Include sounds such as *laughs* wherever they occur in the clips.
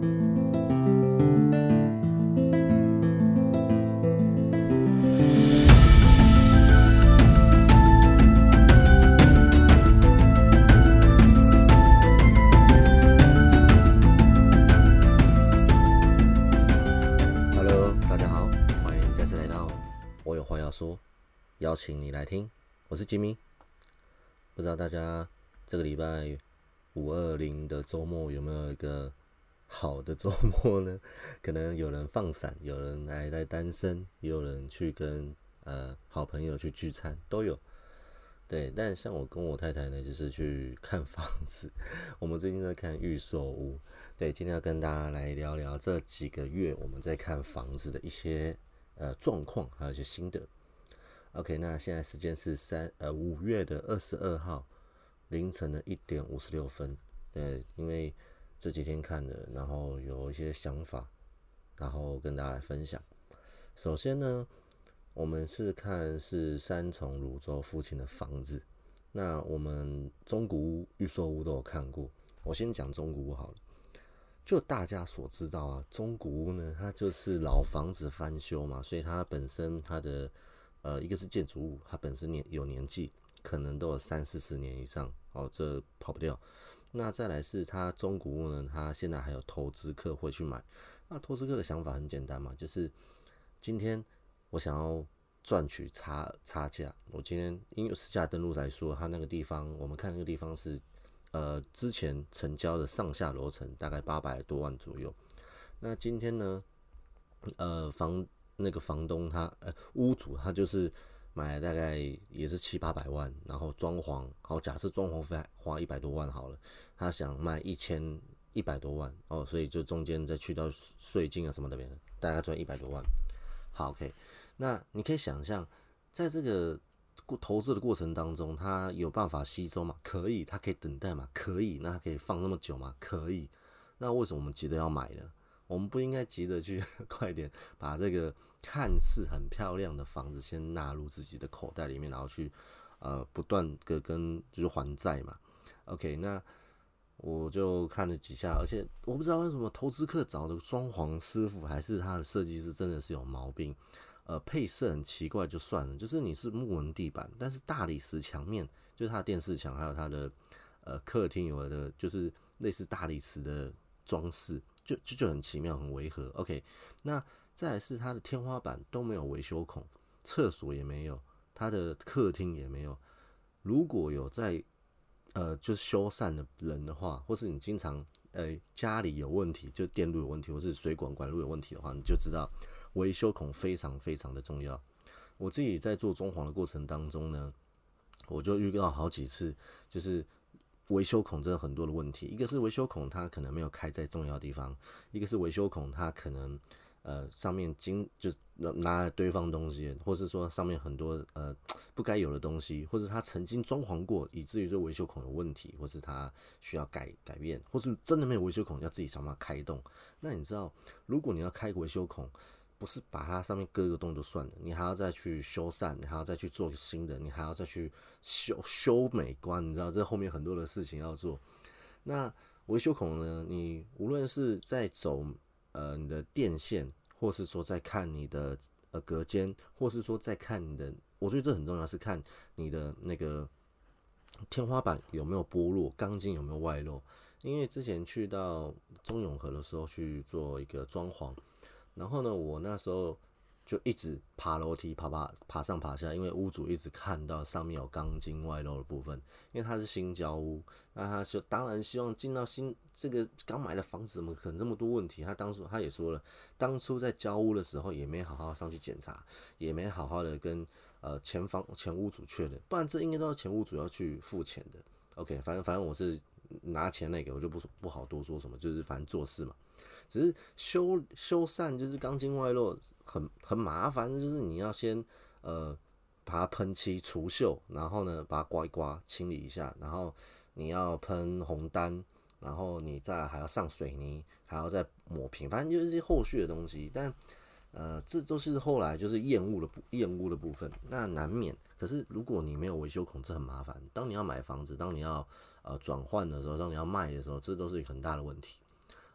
Hello，大家好，欢迎再次来到我有话要说，邀请你来听，我是吉米。不知道大家这个礼拜五二零的周末有没有一个好的周末呢？*laughs* 可能有人放闪，有人还在单身，也有人去跟呃好朋友去聚餐，都有。对，但像我跟我太太呢，就是去看房子。*laughs* 我们最近在看预售屋。对，今天要跟大家来聊聊这几个月我们在看房子的一些呃状况，还有一些心得。OK，那现在时间是三呃五月的二十二号凌晨的一点五十六分。对，因为这几天看的，然后有一些想法，然后跟大家来分享。首先呢。我们是看是三重泸州附近的房子，那我们中古屋、预售屋都有看过。我先讲中古屋好了。就大家所知道啊，中古屋呢，它就是老房子翻修嘛，所以它本身它的呃，一个是建筑物，它本身年有年纪，可能都有三四十年以上哦，这跑不掉。那再来是它中古屋呢，它现在还有投资客会去买。那投资客的想法很简单嘛，就是今天。我想要赚取差差价。我今天因为私下登录来说，他那个地方，我们看那个地方是，呃，之前成交的上下楼层大概八百多万左右。那今天呢，呃，房那个房东他，呃，屋主他就是买大概也是七八百万，然后装潢，好，假设装潢费花一百多万好了，他想卖一千一百多万哦，所以就中间再去到税金啊什么的，大概赚一百多万。好，OK。那你可以想象，在这个过投资的过程当中，他有办法吸收吗？可以，他可以等待吗？可以，那他可以放那么久吗？可以。那为什么我们急着要买呢？我们不应该急着去 *laughs* 快点把这个看似很漂亮的房子先纳入自己的口袋里面，然后去呃不断的跟就是还债嘛。OK，那我就看了几下，而且我不知道为什么投资客找的装潢师傅还是他的设计师真的是有毛病。呃，配色很奇怪就算了，就是你是木纹地板，但是大理石墙面，就是它的电视墙，还有它的呃客厅有的就是类似大理石的装饰，就就就很奇妙，很违和。OK，那再来是它的天花板都没有维修孔，厕所也没有，它的客厅也没有。如果有在呃就是修缮的人的话，或是你经常呃家里有问题，就电路有问题，或是水管管路有问题的话，你就知道。维修孔非常非常的重要。我自己在做装潢的过程当中呢，我就遇到好几次，就是维修孔真的很多的问题。一个是维修孔它可能没有开在重要地方，一个是维修孔它可能呃上面经就拿来堆放东西，或是说上面很多呃不该有的东西，或者它曾经装潢过，以至于这维修孔有问题，或是它需要改改变，或是真的没有维修孔，要自己想办法开洞。那你知道，如果你要开维修孔，不是把它上面割个洞就算了，你还要再去修缮，你还要再去做新的，你还要再去修修美观，你知道这后面很多的事情要做。那维修孔呢？你无论是在走呃你的电线，或是说在看你的呃隔间，或是说在看你的，我觉得这很重要，是看你的那个天花板有没有剥落，钢筋有没有外露。因为之前去到中永和的时候去做一个装潢。然后呢，我那时候就一直爬楼梯，爬爬爬上爬下，因为屋主一直看到上面有钢筋外露的部分，因为它是新交屋，那他就当然希望进到新这个刚买的房子，怎么可能这么多问题？他当初他也说了，当初在交屋的时候也没好好上去检查，也没好好的跟呃前房前屋主确认，不然这应该都是前屋主要去付钱的。OK，反正反正我是拿钱那个，我就不不好多说什么，就是反正做事嘛。只是修修缮就是钢筋外露很很麻烦，就是你要先呃把它喷漆除锈，然后呢把它刮一刮清理一下，然后你要喷红丹，然后你再还要上水泥，还要再抹平，反正就是一些后续的东西。但呃这都是后来就是厌恶的厌恶的部分，那难免。可是如果你没有维修孔，这很麻烦。当你要买房子，当你要呃转换的时候，当你要卖的时候，这都是很大的问题。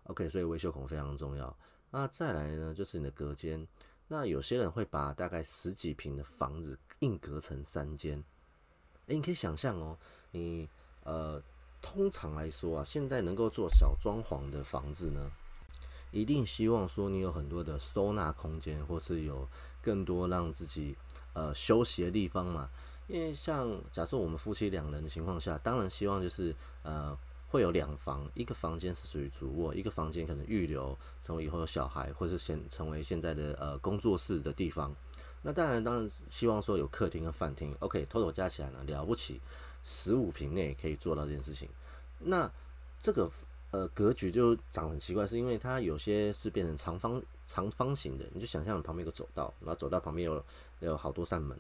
OK，所以维修孔非常重要。那再来呢，就是你的隔间。那有些人会把大概十几平的房子硬隔成三间。诶，你可以想象哦，你呃，通常来说啊，现在能够做小装潢的房子呢，一定希望说你有很多的收纳空间，或是有更多让自己呃休息的地方嘛。因为像假设我们夫妻两人的情况下，当然希望就是呃。会有两房，一个房间是属于主卧，一个房间可能预留成为以后有小孩，或是先成为现在的呃工作室的地方。那当然，当然希望说有客厅跟饭厅。OK，total 加起来呢，了不起，十五平内可以做到这件事情。那这个呃格局就长很奇怪，是因为它有些是变成长方长方形的，你就想象旁边有个走道，然后走道旁边有有好多扇门。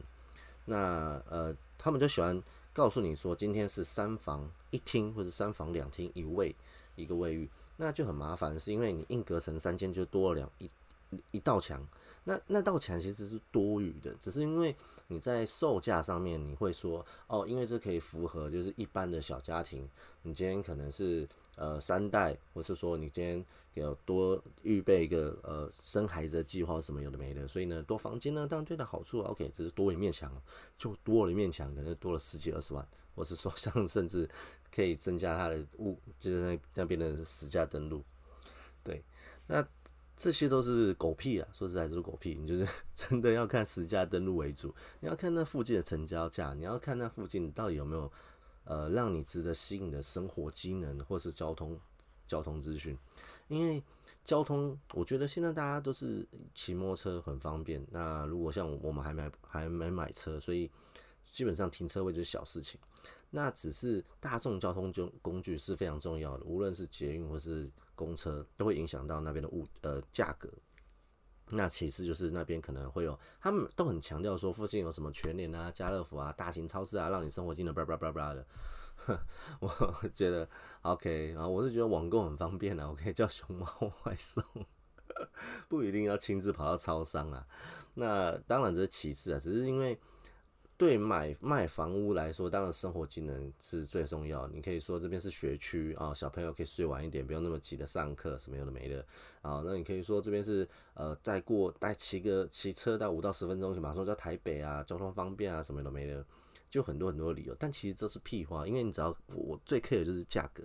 那呃，他们就喜欢。告诉你说，今天是三房一厅，或者三房两厅一卫一个卫浴，那就很麻烦，是因为你硬隔成三间，就多了两一一道墙。那那道墙其实是多余的，只是因为你在售价上面你会说，哦，因为这可以符合就是一般的小家庭，你今天可能是。呃，三代，或是说你今天有多预备一个呃生孩子的计划什么有的没的，所以呢多房间呢当然最大好处，OK，只是多一面墙，就多了一面墙，可能多了十几二十万，或是说像甚至可以增加它的物，就是那那边的实价登录，对，那这些都是狗屁啊，说实在就是狗屁，你就是 *laughs* 真的要看实价登录为主，你要看那附近的成交价，你要看那附近到底有没有。呃，让你值得吸引的生活机能，或是交通交通资讯，因为交通，我觉得现在大家都是骑摩托车很方便。那如果像我们还没还没买车，所以基本上停车位就是小事情。那只是大众交通工工具是非常重要的，无论是捷运或是公车，都会影响到那边的物呃价格。那其次就是那边可能会有，他们都很强调说附近有什么全联啊、家乐福啊、大型超市啊，让你生活机能叭叭叭叭的。*laughs* 我觉得 OK，然后我是觉得网购很方便啊，我可以叫熊猫外送，不一定要亲自跑到超商啊。那当然这是其次啊，只是因为。对买卖房屋来说，当然生活技能是最重要。你可以说这边是学区啊，小朋友可以睡晚一点，不用那么急的上课，什么有的没的啊。那你可以说这边是呃，再过带骑个骑车到五到十分钟，马上到台北啊，交通方便啊，什么有的没的，就很多很多理由。但其实这是屁话，因为你只要我最 care 的就是价格。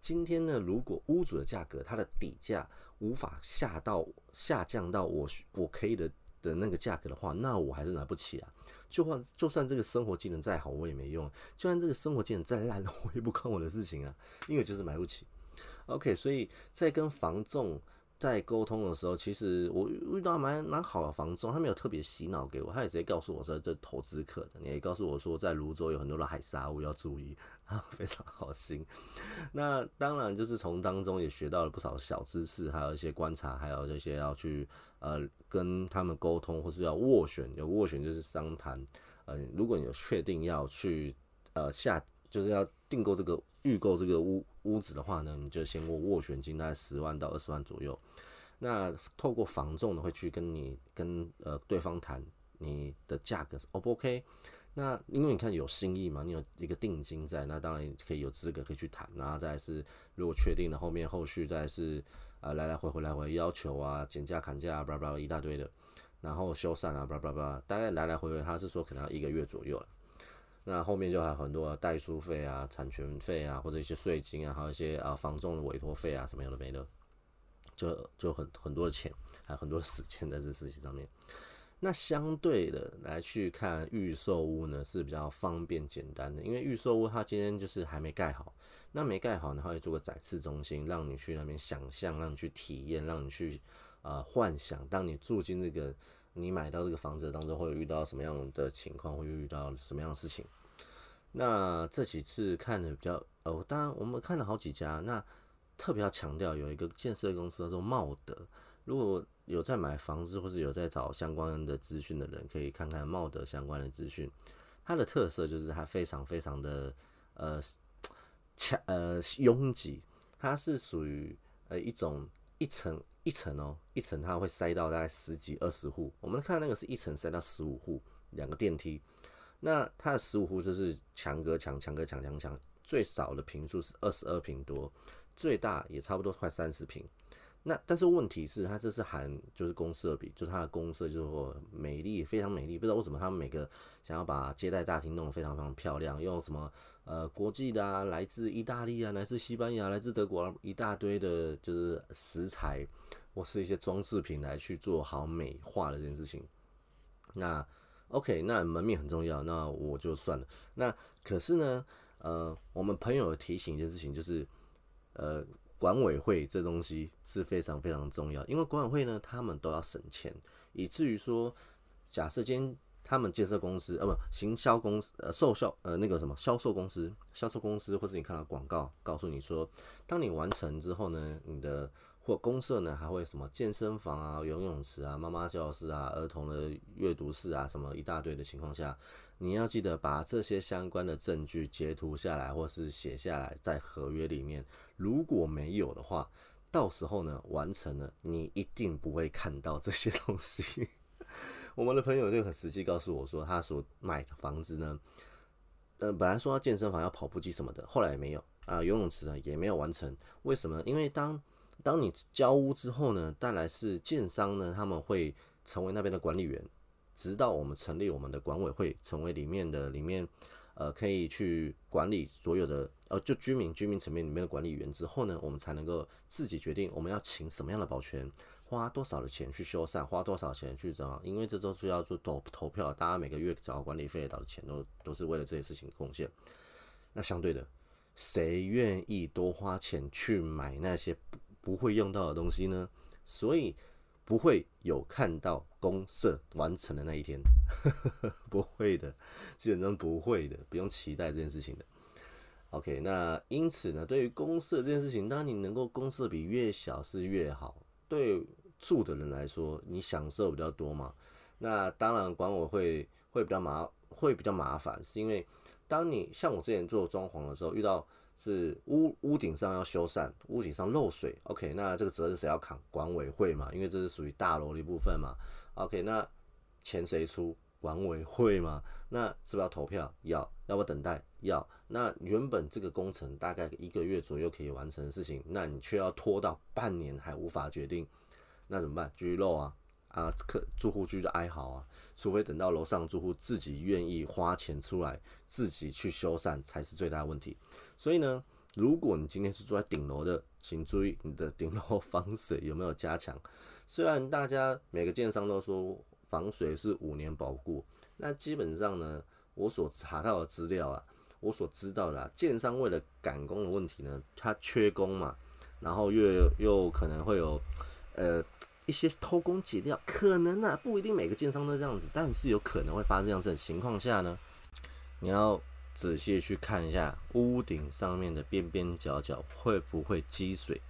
今天呢，如果屋主的价格它的底价无法下到下降到我我可以的。的那个价格的话，那我还是拿不起啊。就算就算这个生活技能再好，我也没用。就算这个生活技能再烂，*laughs* 我也不关我的事情啊，因为就是买不起。OK，所以在跟房仲。在沟通的时候，其实我遇到蛮蛮好的房仲，他没有特别洗脑给我，他也直接告诉我说这投资客的，也告诉我说在泸州有很多的海沙屋要注意，啊，非常好心。那当然就是从当中也学到了不少小知识，还有一些观察，还有这些要去呃跟他们沟通，或是要斡旋，有斡旋就是商谈。嗯，如果你有确定要去呃下，就是要订购这个预购这个屋。屋子的话呢，你就先握斡旋金，大概十万到二十万左右。那透过房仲呢，会去跟你跟呃对方谈你的价格是 O 不 OK？那因为你看有心意嘛，你有一个定金在，那当然可以有资格可以去谈。然后再是如果确定了，后面后续再是呃来来回回来回要求啊，减价砍价啊，巴拉巴拉一大堆的，然后修缮啊，巴拉巴拉，大概来来回回他是说可能要一个月左右了。那后面就还有很多代书费啊、产权费啊，或者一些税金啊，还有一些啊房仲的委托费啊，什么样的没的，就就很很多的钱，还有很多的时间在这事情上面。那相对的来去看预售屋呢，是比较方便简单的，因为预售屋它今天就是还没盖好，那没盖好呢，它会做个展示中心，让你去那边想象，让你去体验，让你去呃幻想，当你住进这个。你买到这个房子当中会遇到什么样的情况？会遇到什么样的事情？那这几次看的比较呃，当然我们看了好几家，那特别要强调有一个建设公司叫做茂德。如果有在买房子或是有在找相关的资讯的人，可以看看茂德相关的资讯。它的特色就是它非常非常的呃强呃拥挤，它是属于呃一种一层。一层哦，一层它会塞到大概十几二十户。我们看那个是一层塞到十五户，两个电梯。那它的十五户就是墙隔墙，墙隔墙，墙墙。最少的平数是二十二平多，最大也差不多快三十平。那但是问题是，它这是含就是公社比，就是它的公社就是说美丽，非常美丽。不知道为什么他们每个想要把接待大厅弄得非常非常漂亮，用什么呃国际的啊，来自意大利啊，来自西班牙，来自德国啊一大堆的，就是食材或是一些装饰品来去做好美化的这件事情。那 OK，那门面很重要，那我就算了。那可是呢，呃，我们朋友提醒一件事情，就是呃。管委会这东西是非常非常重要，因为管委会呢，他们都要省钱，以至于说，假设今他们建设公司，呃，不，行销公司，呃，售销，呃，那个什么销售公司，销售公司，或是你看到广告，告诉你说，当你完成之后呢，你的。或公社呢，还会什么健身房啊、游泳池啊、妈妈教室啊、儿童的阅读室啊，什么一大堆的情况下，你要记得把这些相关的证据截图下来，或是写下来在合约里面。如果没有的话，到时候呢完成了，你一定不会看到这些 *laughs* 东西。*laughs* 我们的朋友就很实际告诉我说，他所买的房子呢，呃，本来说要健身房、要跑步机什么的，后来也没有啊，游泳池呢也没有完成。为什么？因为当当你交屋之后呢，带来是建商呢，他们会成为那边的管理员，直到我们成立我们的管委会，成为里面的里面，呃，可以去管理所有的，呃，就居民居民层面里面的管理员之后呢，我们才能够自己决定我们要请什么样的保全，花多少的钱去修缮，花多少钱去怎样，因为这都是要做投投票，大家每个月缴管理费的钱都都是为了这些事情贡献。那相对的，谁愿意多花钱去买那些？不会用到的东西呢，所以不会有看到公社完成的那一天，*laughs* 不会的，基本上不会的，不用期待这件事情的。OK，那因此呢，对于公社这件事情，当你能够公社比越小是越好，对住的人来说，你享受比较多嘛。那当然管委会会比较麻，会比较麻烦，是因为当你像我之前做装潢的时候遇到。是屋屋顶上要修缮，屋顶上漏水，OK，那这个责任谁要扛？管委会嘛，因为这是属于大楼的一部分嘛。OK，那钱谁出？管委会嘛。那是不是要投票？要，要不要等待？要。那原本这个工程大概一个月左右可以完成的事情，那你却要拖到半年还无法决定，那怎么办？继续漏啊？啊，客住户区的哀嚎啊，除非等到楼上住户自己愿意花钱出来，自己去修缮，才是最大的问题。所以呢，如果你今天是住在顶楼的，请注意你的顶楼 *laughs* 防水有没有加强。虽然大家每个建商都说防水是五年保固，那基本上呢，我所查到的资料啊，我所知道的，啊建商为了赶工的问题呢，他缺工嘛，然后又又可能会有呃。一些偷工减料，可能啊，不一定每个建商都这样子，但是有可能会发生这样子的情况下呢，你要仔细去看一下屋顶上面的边边角角会不会积水。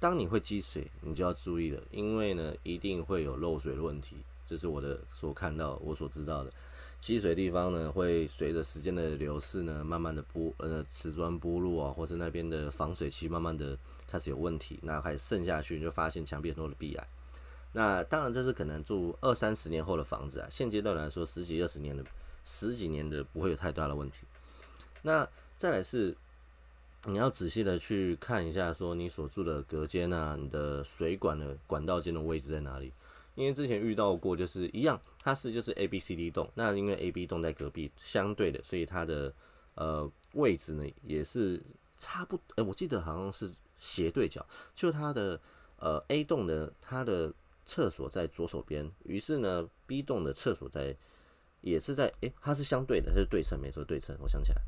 当你会积水，你就要注意了，因为呢，一定会有漏水的问题。这是我的所看到、我所知道的。积水地方呢，会随着时间的流逝呢，慢慢的剥呃瓷砖剥落啊，或者那边的防水漆慢慢的开始有问题，那开始渗下去，就发现墙壁很多的壁癌。那当然这是可能住二三十年后的房子啊，现阶段来说十几二十年的十几年的不会有太大的问题。那再来是你要仔细的去看一下，说你所住的隔间啊，你的水管的管道间的位置在哪里？因为之前遇到过，就是一样，它是就是 A B C D 栋，那因为 A B 栋在隔壁，相对的，所以它的呃位置呢也是差不，呃，我记得好像是斜对角，就它的呃 A 栋的它的厕所在左手边，于是呢 B 栋的厕所在也是在，诶，它是相对的，它是对称，没错，对称。我想起来，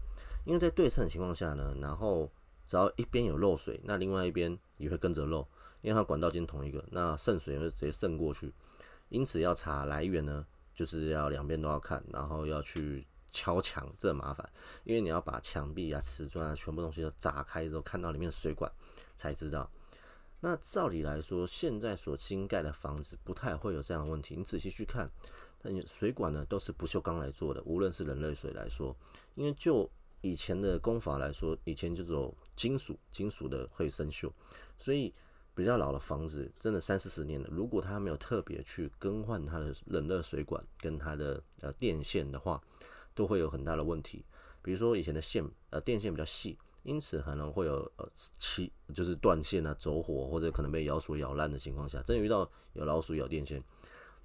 因为在对称的情况下呢，然后只要一边有漏水，那另外一边也会跟着漏。因为它管道间同一个，那渗水会直接渗过去，因此要查来源呢，就是要两边都要看，然后要去敲墙，这很麻烦，因为你要把墙壁啊、瓷砖啊，全部东西都砸开之后，看到里面的水管才知道。那照理来说，现在所新盖的房子不太会有这样的问题。你仔细去看，那你水管呢都是不锈钢来做的，无论是冷热水来说，因为就以前的工法来说，以前就有金属，金属的会生锈，所以。比较老的房子，真的三四十年了。如果它没有特别去更换它的冷热水管跟它的呃电线的话，都会有很大的问题。比如说以前的线呃电线比较细，因此可能会有呃起就是断线啊、走火或者可能被老鼠咬烂的情况下，真遇到有老鼠咬电线，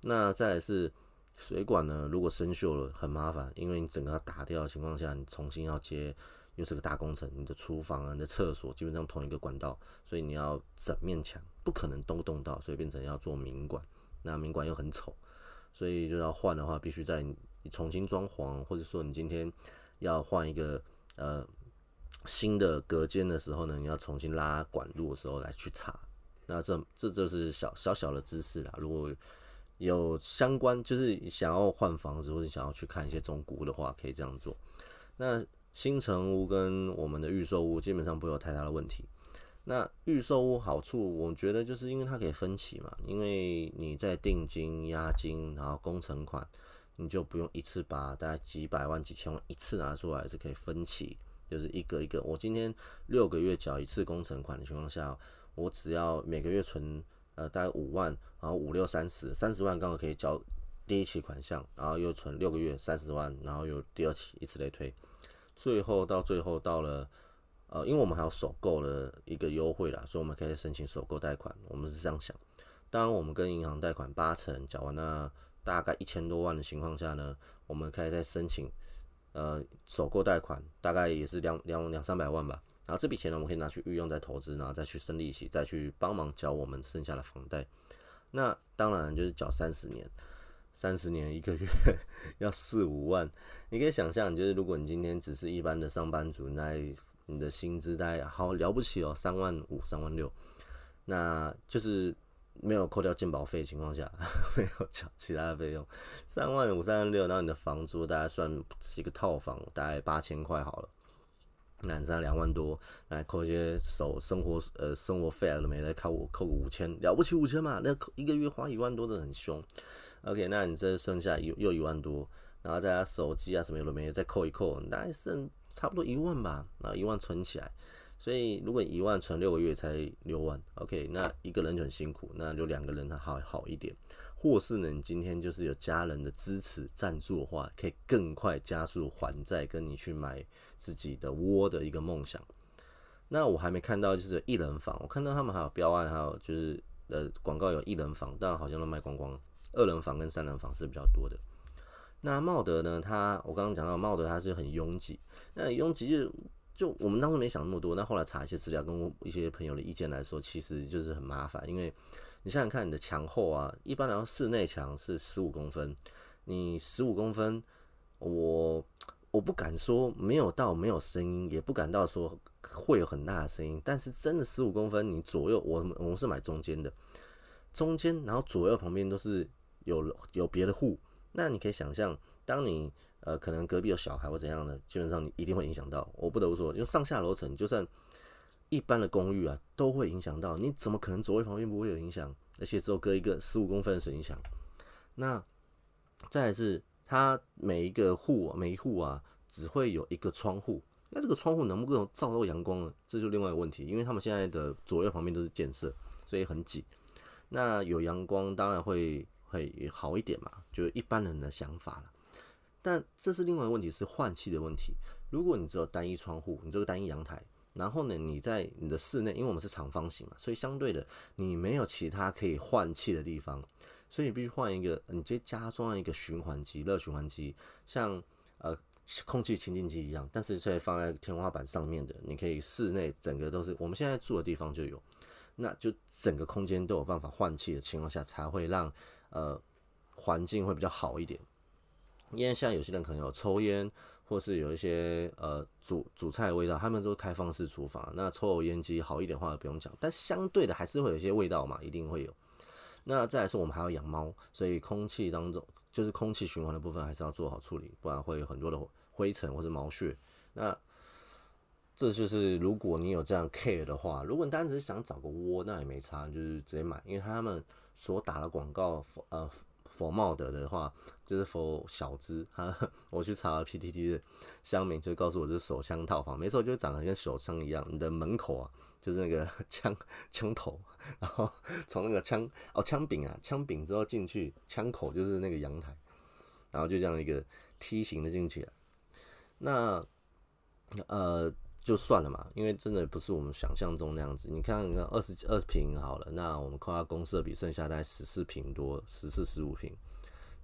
那再来是水管呢，如果生锈了很麻烦，因为你整个要打掉的情况下，你重新要接又是个大工程，你的厨房啊、你的厕所基本上同一个管道，所以你要整面墙不可能都动到，所以变成要做明管，那明管又很丑，所以就要换的话，必须在你重新装潢，或者说你今天要换一个呃。新的隔间的时候呢，你要重新拉管路的时候来去查，那这这就是小小小的知识啦。如果有相关，就是想要换房子或者想要去看一些中古的话，可以这样做。那新城屋跟我们的预售屋基本上不会有太大的问题。那预售屋好处，我觉得就是因为它可以分期嘛，因为你在定金、押金，然后工程款，你就不用一次把大概几百万、几千万一次拿出来，是可以分期。就是一个一个，我今天六个月缴一次工程款的情况下，我只要每个月存呃大概五万，然后五六三十，三十万刚好可以交第一期款项，然后又存六个月三十万，然后又第二期，以此类推，最后到最后到了呃，因为我们还有首购的一个优惠啦，所以我们可以申请首购贷款，我们是这样想。当，我们跟银行贷款八成缴完那大概一千多万的情况下呢，我们可以再申请。呃，首购贷款大概也是两两两三百万吧，然后这笔钱呢，我们可以拿去运用在投资，然后再去生利息，再去帮忙缴我们剩下的房贷。那当然就是缴三十年，三十年一个月 *laughs* 要四五万，你可以想象，就是如果你今天只是一般的上班族，那你的薪资在好了不起哦，三万五、三万六，那就是。没有扣掉健保费的情况下，*laughs* 没有缴其他的费用，三万五、三万六，然后你的房租大概算是一个套房，大概八千块好了，那你两万多，来扣一些手生活呃生活费啊都没来扣我扣个五千，了不起五千嘛？那扣一个月花一万多的很凶。OK，那你这剩下又又一万多，然后再加手机啊什么有的没，再扣一扣，大概剩差不多一万吧，然后一万存起来。所以，如果一万存六个月才六万，OK，那一个人就很辛苦，那就两个人他好好一点。或是呢，你今天就是有家人的支持赞助的话，可以更快加速还债，跟你去买自己的窝的一个梦想。那我还没看到就是一人房，我看到他们还有标案，还有就是呃广告有一人房，但好像都卖光光。二人房跟三人房是比较多的。那茂德呢，他我刚刚讲到茂德他是很拥挤，那拥挤就。就我们当初没想那么多，那后来查一些资料，跟我一些朋友的意见来说，其实就是很麻烦。因为你想想看，你的墙厚啊，一般来说室内墙是十五公分，你十五公分，我我不敢说没有到没有声音，也不敢到说会有很大的声音。但是真的十五公分，你左右我我们是买中间的，中间然后左右旁边都是有有别的户，那你可以想象，当你。呃，可能隔壁有小孩或怎样的，基本上你一定会影响到。我不得不说，就上下楼层，就算一般的公寓啊，都会影响到。你怎么可能左位旁边不会有影响？而且只有隔一个十五公分的水泥墙。那再来是，它每一个户每一户啊，只会有一个窗户。那这个窗户能不能照到阳光呢？这就另外一个问题。因为他们现在的左右旁边都是建设，所以很挤。那有阳光当然会会好一点嘛，就是一般人的想法了。但这是另外一个问题，是换气的问题。如果你只有单一窗户，你这个单一阳台，然后呢，你在你的室内，因为我们是长方形嘛，所以相对的，你没有其他可以换气的地方，所以你必须换一个，你直接加装一个循环机，热循环机，像呃空气清净机一样，但是却放在天花板上面的，你可以室内整个都是，我们现在住的地方就有，那就整个空间都有办法换气的情况下，才会让呃环境会比较好一点。因为像有些人可能有抽烟，或是有一些呃煮煮菜的味道，他们都开放式厨房，那抽油烟机好一点的话不用讲，但相对的还是会有一些味道嘛，一定会有。那再来是我们还要养猫，所以空气当中就是空气循环的部分还是要做好处理，不然会有很多的灰尘或者毛屑。那这就是如果你有这样 care 的话，如果你单只是想找个窝，那也没差，就是直接买，因为他们所打的广告呃。佛茂德的话，就是佛小资哈。我去查了 PTT 的乡民，就告诉我这是手枪套房，没错，就是长得跟手枪一样。你的门口啊，就是那个 *laughs* 枪枪头，然后从那个枪哦枪柄啊，枪柄之后进去，枪口就是那个阳台，然后就这样一个梯形的进去。那呃，就算了嘛，因为真的不是我们想象中那样子。你看，你看二十二十平好了，那我们扣它公设比，剩下大概十四平多，十四十五平，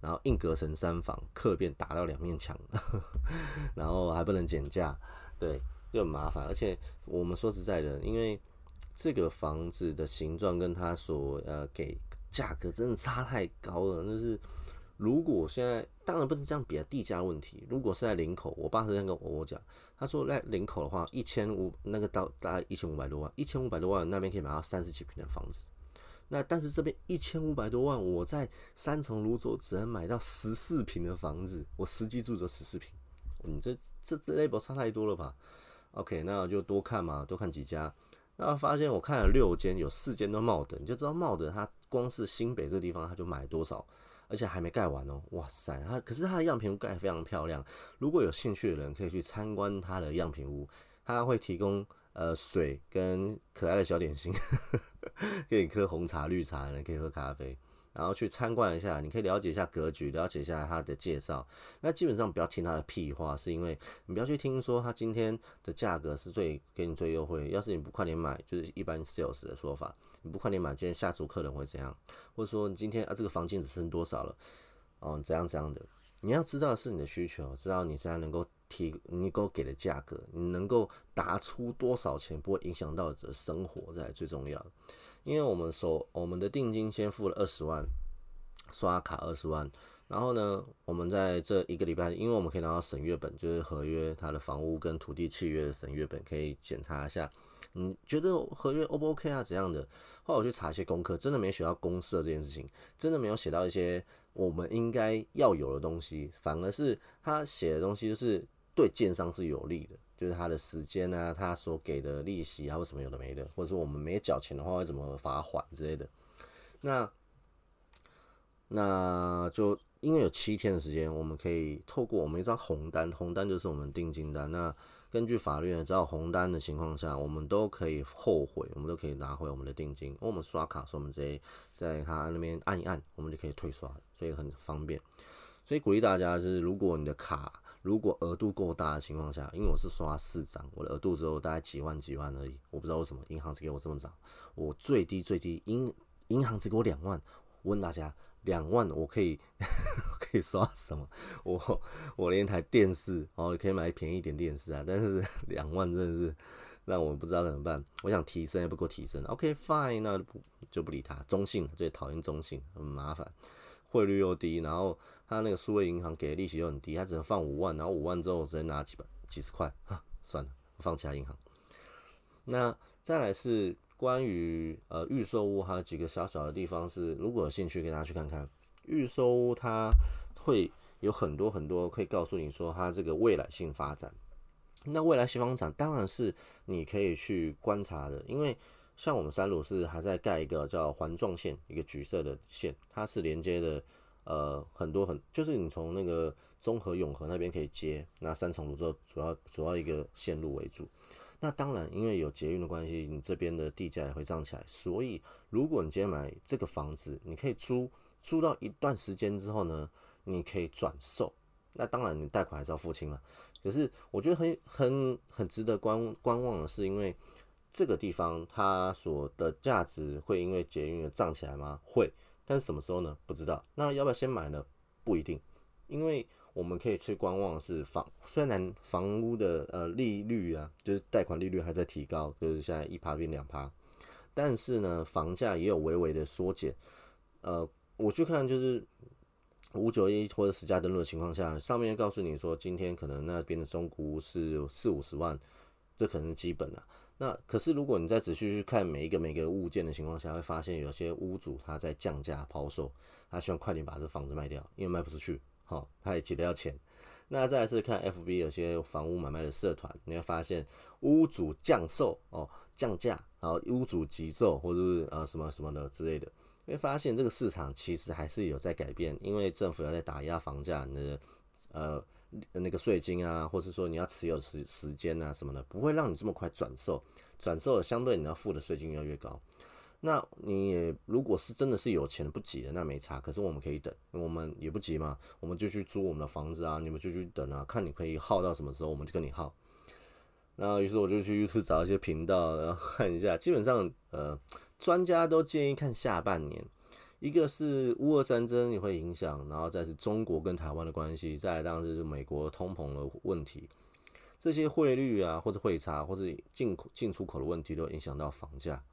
然后硬隔成三房，客变打到两面墙，*laughs* 然后还不能减价，对，就很麻烦。而且我们说实在的，因为这个房子的形状跟它所呃给价格真的差太高了，那是。如果现在当然不是这样比啊，地价问题。如果是在林口，我爸是这样跟我讲，他说在林口的话，一千五那个到大概一千五百多万，一千五百多万那边可以买到三十几平的房子。那但是这边一千五百多万，我在三重泸州只能买到十四平的房子，我实际住着十四平，你这这这 level 差太多了吧？OK，那我就多看嘛，多看几家。那发现我看了六间，有四间都冒的，你就知道冒的它光是新北这地方，它就买多少。而且还没盖完哦，哇塞！它可是它的样品屋盖非常漂亮，如果有兴趣的人可以去参观它的样品屋，它会提供呃水跟可爱的小点心，可以喝红茶、绿茶，也可以喝咖啡。然后去参观一下，你可以了解一下格局，了解一下它的介绍。那基本上不要听他的屁话，是因为你不要去听说他今天的价格是最给你最优惠。要是你不快点买，就是一般 sales 的说法，你不快点买，今天下组客人会怎样？或者说你今天啊这个房间只剩多少了？哦，怎样怎样的？你要知道是你的需求，知道你现在能够提你够给的价格，你能够打出多少钱，不会影响到你的生活，这才最重要。因为我们首我们的定金先付了二十万，刷卡二十万，然后呢，我们在这一个礼拜，因为我们可以拿到审阅本，就是合约它的房屋跟土地契约的审阅本，可以检查一下，你觉得合约 O 不 OK 啊？怎样的？后来我去查一些功课，真的没学到公社这件事情，真的没有写到一些我们应该要有的东西，反而是他写的东西就是对建商是有利的。就是他的时间啊，他所给的利息啊，或什么有的没的，或者说我们没缴钱的话会怎么罚款之类的。那那就因为有七天的时间，我们可以透过我们一张红单，红单就是我们定金单。那根据法律呢，只要红单的情况下，我们都可以后悔，我们都可以拿回我们的定金。因为我们刷卡，所以我们直接在他那边按一按，我们就可以退刷，所以很方便。所以鼓励大家，是如果你的卡。如果额度够大的情况下，因为我是刷四张，我的额度只有大概几万几万而已，我不知道为什么银行只给我这么少，我最低最低银银行只给我两万，问大家，两万我可以可以刷什么？我我连台电视哦，可以买便宜一点电视啊，但是 *laughs* 两万真的是让我不知道怎么办。我想提升也不够提升，OK fine，那就不理他，中性最讨厌中性，很麻烦。汇率又低，然后他那个数位银行给的利息又很低，他只能放五万，然后五万之后直接拿几百几十块，哈，算了，放其他银行。那再来是关于呃预售屋，还有几个小小的地方是，如果有兴趣，给大家去看看。预售屋它会有很多很多可以告诉你说它这个未来性发展。那未来性发展当然是你可以去观察的，因为。像我们三鲁是还在盖一个叫环状线，一个橘色的线，它是连接的，呃，很多很，就是你从那个中和永和那边可以接，那三重泸州主要主要一个线路为主。那当然，因为有捷运的关系，你这边的地价也会涨起来。所以，如果你今天买这个房子，你可以租租到一段时间之后呢，你可以转售。那当然，你贷款还是要付清了。可是，我觉得很很很值得观观望的是，因为。这个地方它所的价值会因为捷运而涨起来吗？会，但是什么时候呢？不知道。那要不要先买呢？不一定，因为我们可以去观望是房，虽然房屋的呃利率啊，就是贷款利率还在提高，就是现在一趴变两趴，但是呢，房价也有微微的缩减。呃，我去看就是五九一或者十家登录的情况下，上面告诉你说今天可能那边的中古屋是四五十万，这可能是基本的。那可是，如果你再仔细去看每一个每个物件的情况下，会发现有些屋主他在降价抛售，他希望快点把这房子卖掉，因为卖不出去，好，他也急得要钱。那再是看 FB 有些房屋买卖的社团，你会发现屋主降售哦，降价，然后屋主急售或者是呃什么什么的之类的，会发现这个市场其实还是有在改变，因为政府要在打压房价，那呃。那个税金啊，或是说你要持有时时间啊什么的，不会让你这么快转售，转售相对你要付的税金要越高。那你也如果是真的是有钱不急的，那没差。可是我们可以等，我们也不急嘛，我们就去租我们的房子啊，你们就去等啊，看你可以耗到什么时候，我们就跟你耗。然后于是我就去 YouTube 找一些频道，然后看一下，基本上呃，专家都建议看下半年。一个是乌俄战争也会影响，然后再是中国跟台湾的关系，再当然是美国通膨的问题，这些汇率啊，或者汇差，或者进口进出口的问题，都影响到房价，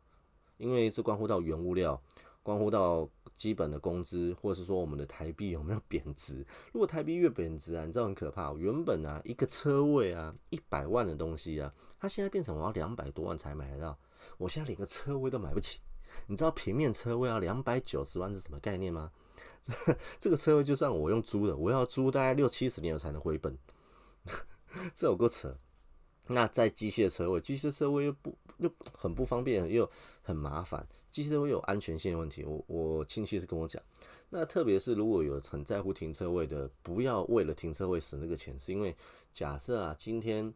因为这关乎到原物料，关乎到基本的工资，或是说我们的台币有没有贬值。如果台币越贬值啊，你知道很可怕，原本啊一个车位啊一百万的东西啊，它现在变成我要两百多万才买得到，我现在连个车位都买不起。你知道平面车位要两百九十万是什么概念吗？*laughs* 这个车位就算我用租的，我要租大概六七十年才能回本，*laughs* 这有够扯。那在机械车位，机械车位又不又很不方便，又很麻烦。机械车位有安全性的问题，我我亲戚是跟我讲。那特别是如果有很在乎停车位的，不要为了停车位省这个钱，是因为假设啊，今天。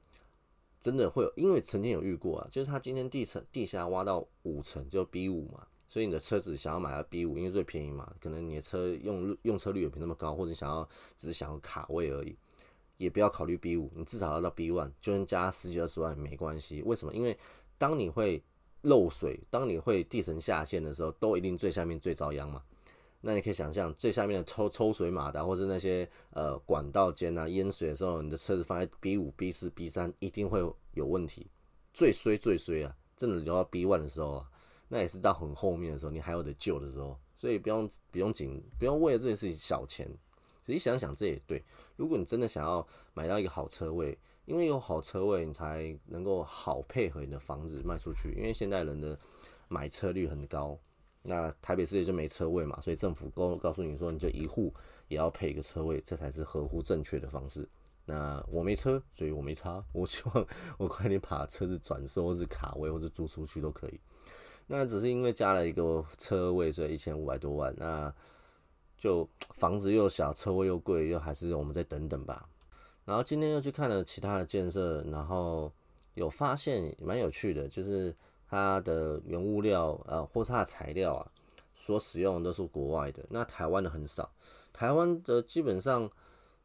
真的会有，因为曾经有遇过啊，就是他今天地层地下挖到五层就 B 五嘛，所以你的车子想要买到 B 五，因为最便宜嘛，可能你的车用用车率也没那么高，或者想要只是想要卡位而已，也不要考虑 B 五，你至少要到 B one，就算加十几二十万没关系。为什么？因为当你会漏水，当你会地层下陷的时候，都一定最下面最遭殃嘛。那你可以想象，最下面的抽抽水马达或者那些呃管道间啊淹水的时候，你的车子放在 B 五、B 四、B 三一定会有问题。最衰最衰啊，真的留到 B one 的时候啊，那也是到很后面的时候，你还有得救的时候。所以不用不用紧，不用为了这件事情小钱。仔细想想，这也对。如果你真的想要买到一个好车位，因为有好车位，你才能够好配合你的房子卖出去。因为现代人的买车率很高。那台北市也就没车位嘛，所以政府告告诉你说，你就一户也要配一个车位，这才是合乎正确的方式。那我没车，所以我没差。我希望 *laughs* 我快点把车子转售，或是卡位，或是租出去都可以。那只是因为加了一个车位，所以一千五百多万。那就房子又小，车位又贵，又还是我们再等等吧。然后今天又去看了其他的建设，然后有发现蛮有趣的，就是。它的原物料，呃，或是它的材料啊，所使用的都是国外的，那台湾的很少。台湾的基本上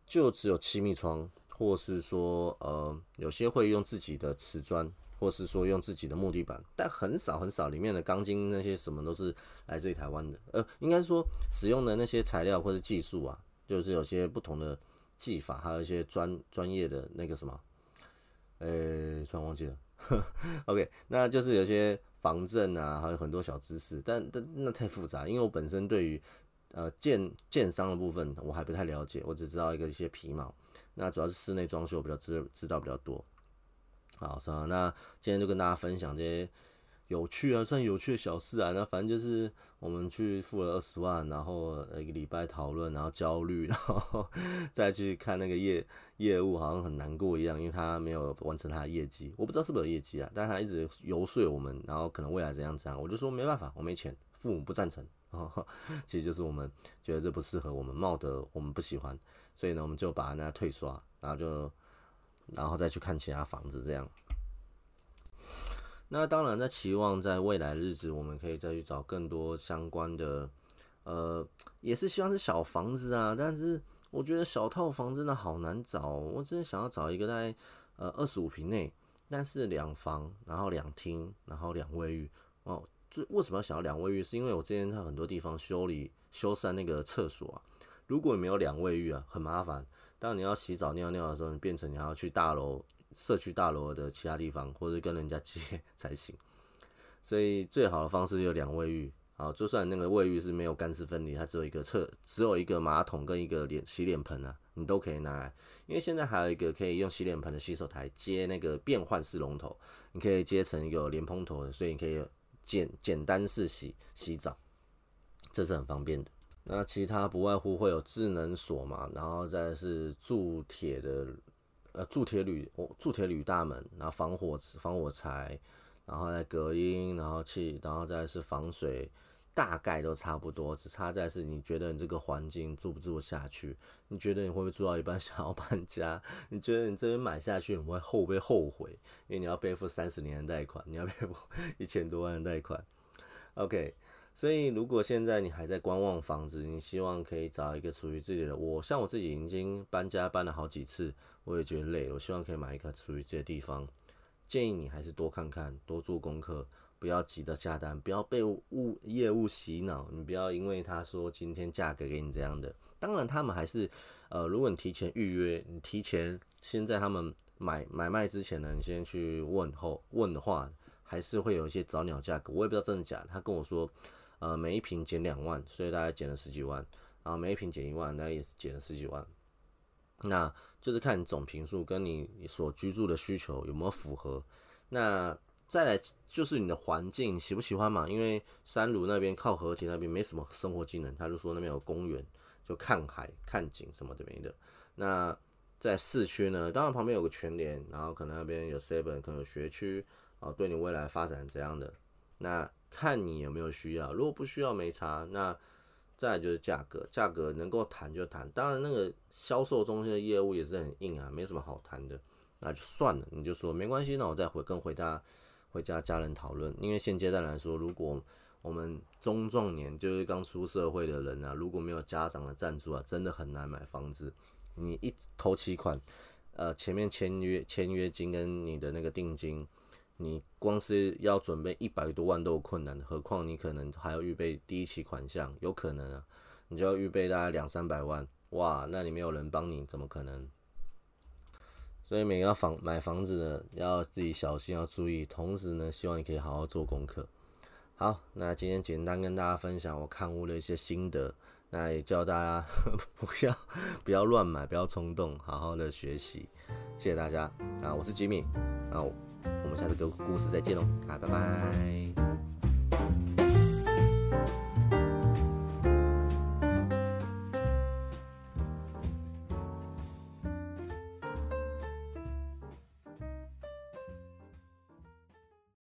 就只有气密窗，或是说，呃，有些会用自己的瓷砖，或是说用自己的木地板，但很少很少，里面的钢筋那些什么都是来自于台湾的。呃，应该说使用的那些材料或是技术啊，就是有些不同的技法，还有一些专专业的那个什么，呃，突然忘记了。*laughs* OK，那就是有些防震啊，还有很多小知识，但但那太复杂，因为我本身对于呃建建商的部分我还不太了解，我只知道一个一些皮毛，那主要是室内装修比较知知道比较多。好，算了，那今天就跟大家分享这些。有趣啊，算有趣的小事啊。那反正就是我们去付了二十万，然后一个礼拜讨论，然后焦虑，*laughs* 然后再去看那个业业务，好像很难过一样，因为他没有完成他的业绩。我不知道是不是业绩啊，但他一直游说我们，然后可能未来怎样怎样。我就说没办法，我没钱，父母不赞成。*laughs* 其实就是我们觉得这不适合我们，冒得我们不喜欢，所以呢，我们就把那退刷，然后就然后再去看其他房子这样。那当然，在期望在未来日子，我们可以再去找更多相关的，呃，也是希望是小房子啊。但是我觉得小套房真的好难找，我真的想要找一个在呃二十五平内，但是两房，然后两厅，然后两卫浴。哦，就为什么要想要两卫浴？是因为我之前在很多地方修理修缮那个厕所啊，如果你没有两卫浴啊，很麻烦。当你要洗澡尿尿的时候，你变成你要去大楼。社区大楼的其他地方，或者跟人家借 *laughs* 才行。所以最好的方式有两卫浴，啊，就算那个卫浴是没有干湿分离，它只有一个厕，只有一个马桶跟一个脸洗脸盆啊，你都可以拿来。因为现在还有一个可以用洗脸盆的洗手台接那个变换式龙头，你可以接成一个连蓬头的，所以你可以简简单式洗洗澡，这是很方便的。那其他不外乎会有智能锁嘛，然后再是铸铁的。呃，铸铁铝，铸铁铝大门，然后防火防火材，然后再隔音，然后气，然后再是防水，大概都差不多，只差在是你觉得你这个环境住不住下去？你觉得你会不会住到一半想要搬家？你觉得你这边买下去你会后不会后悔？因为你要背负三十年的贷款，你要背负一千多万的贷款。OK。所以，如果现在你还在观望房子，你希望可以找一个属于自己的。我像我自己已经搬家搬了好几次，我也觉得累。我希望可以买一个属于自己的地方，建议你还是多看看，多做功课，不要急着下单，不要被物业务洗脑。你不要因为他说今天价格给你这样的，当然他们还是，呃，如果你提前预约，你提前先在他们买买卖之前呢，你先去问候问的话，还是会有一些早鸟价格。我也不知道真的假的。他跟我说，呃，每一瓶减两万，所以大概减了十几万，然后每一瓶减一万，那也是减了十几万。那就是看你总平数跟你所居住的需求有没有符合。那再来就是你的环境喜不喜欢嘛？因为三鲁那边靠河堤那边没什么生活技能，他就说那边有公园，就看海看景什么的没的。那在市区呢，当然旁边有个全联，然后可能那边有 seven，可能有学区啊，对你未来发展怎样的？那看你有没有需要，如果不需要没差，那。再就是价格，价格能够谈就谈。当然，那个销售中心的业务也是很硬啊，没什么好谈的，那就算了。你就说没关系，那我再回跟回家回家家人讨论。因为现阶段来说，如果我们中壮年就是刚出社会的人啊，如果没有家长的赞助啊，真的很难买房子。你一投期款，呃，前面签约签约金跟你的那个定金。你光是要准备一百多万都有困难，何况你可能还要预备第一期款项，有可能啊，你就要预备大概两三百万，哇，那你没有人帮你，怎么可能？所以每个房买房子的要自己小心，要注意，同时呢，希望你可以好好做功课。好，那今天简单跟大家分享我看屋的一些心得，那也叫大家 *laughs* 不要不要乱买，不要冲动，好好的学习。谢谢大家，啊，我是吉米，那我。我们下次个故事再见喽，啊，拜拜。